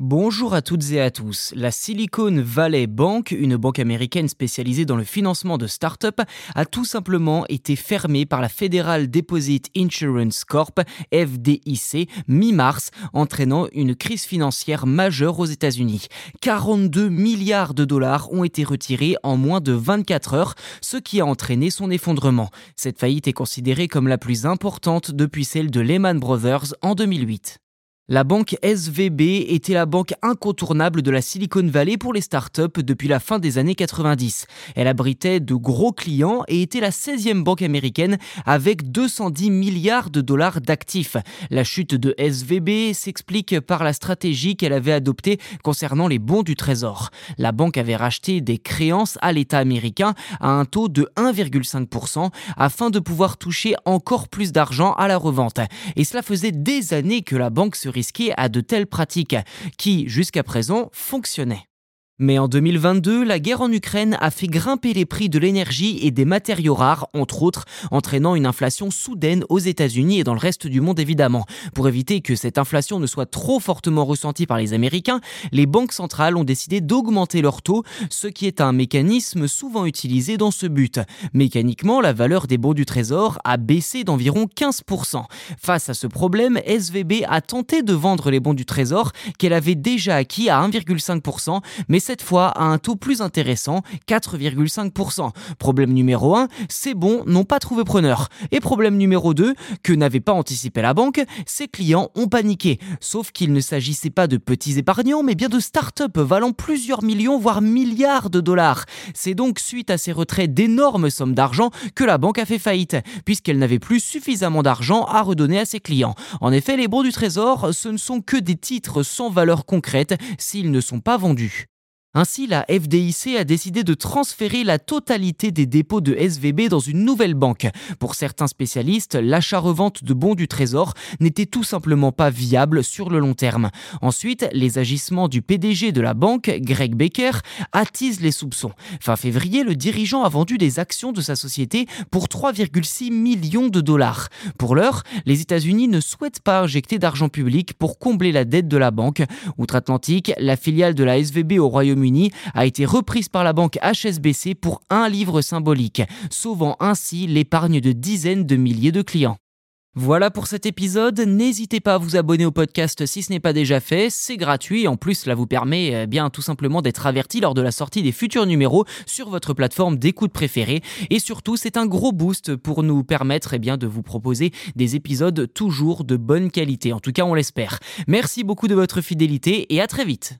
Bonjour à toutes et à tous. La Silicon Valley Bank, une banque américaine spécialisée dans le financement de start-up, a tout simplement été fermée par la Federal Deposit Insurance Corp, FDIC, mi-mars, entraînant une crise financière majeure aux États-Unis. 42 milliards de dollars ont été retirés en moins de 24 heures, ce qui a entraîné son effondrement. Cette faillite est considérée comme la plus importante depuis celle de Lehman Brothers en 2008. La banque SVB était la banque incontournable de la Silicon Valley pour les startups depuis la fin des années 90. Elle abritait de gros clients et était la 16e banque américaine avec 210 milliards de dollars d'actifs. La chute de SVB s'explique par la stratégie qu'elle avait adoptée concernant les bons du Trésor. La banque avait racheté des créances à l'État américain à un taux de 1,5% afin de pouvoir toucher encore plus d'argent à la revente. Et cela faisait des années que la banque se risqué à de telles pratiques qui, jusqu'à présent, fonctionnaient. Mais en 2022, la guerre en Ukraine a fait grimper les prix de l'énergie et des matériaux rares, entre autres, entraînant une inflation soudaine aux États-Unis et dans le reste du monde évidemment. Pour éviter que cette inflation ne soit trop fortement ressentie par les Américains, les banques centrales ont décidé d'augmenter leurs taux, ce qui est un mécanisme souvent utilisé dans ce but. Mécaniquement, la valeur des bons du trésor a baissé d'environ 15%. Face à ce problème, SVB a tenté de vendre les bons du trésor qu'elle avait déjà acquis à 1,5%, mais cette fois à un taux plus intéressant, 4,5%. Problème numéro 1, ces bons n'ont pas trouvé preneur. Et problème numéro 2, que n'avait pas anticipé la banque, ses clients ont paniqué. Sauf qu'il ne s'agissait pas de petits épargnants, mais bien de start-up valant plusieurs millions, voire milliards de dollars. C'est donc suite à ces retraits d'énormes sommes d'argent que la banque a fait faillite, puisqu'elle n'avait plus suffisamment d'argent à redonner à ses clients. En effet, les bons du trésor, ce ne sont que des titres sans valeur concrète s'ils ne sont pas vendus. Ainsi, la FDIC a décidé de transférer la totalité des dépôts de SVB dans une nouvelle banque. Pour certains spécialistes, l'achat-revente de bons du Trésor n'était tout simplement pas viable sur le long terme. Ensuite, les agissements du PDG de la banque, Greg Baker, attisent les soupçons. Fin février, le dirigeant a vendu des actions de sa société pour 3,6 millions de dollars. Pour l'heure, les États-Unis ne souhaitent pas injecter d'argent public pour combler la dette de la banque. Outre-Atlantique, la filiale de la SVB au A été reprise par la banque HSBC pour un livre symbolique, sauvant ainsi l'épargne de dizaines de milliers de clients. Voilà pour cet épisode. N'hésitez pas à vous abonner au podcast si ce n'est pas déjà fait. C'est gratuit. En plus, cela vous permet eh bien tout simplement d'être averti lors de la sortie des futurs numéros sur votre plateforme d'écoute préférée. Et surtout, c'est un gros boost pour nous permettre eh bien, de vous proposer des épisodes toujours de bonne qualité. En tout cas, on l'espère. Merci beaucoup de votre fidélité et à très vite.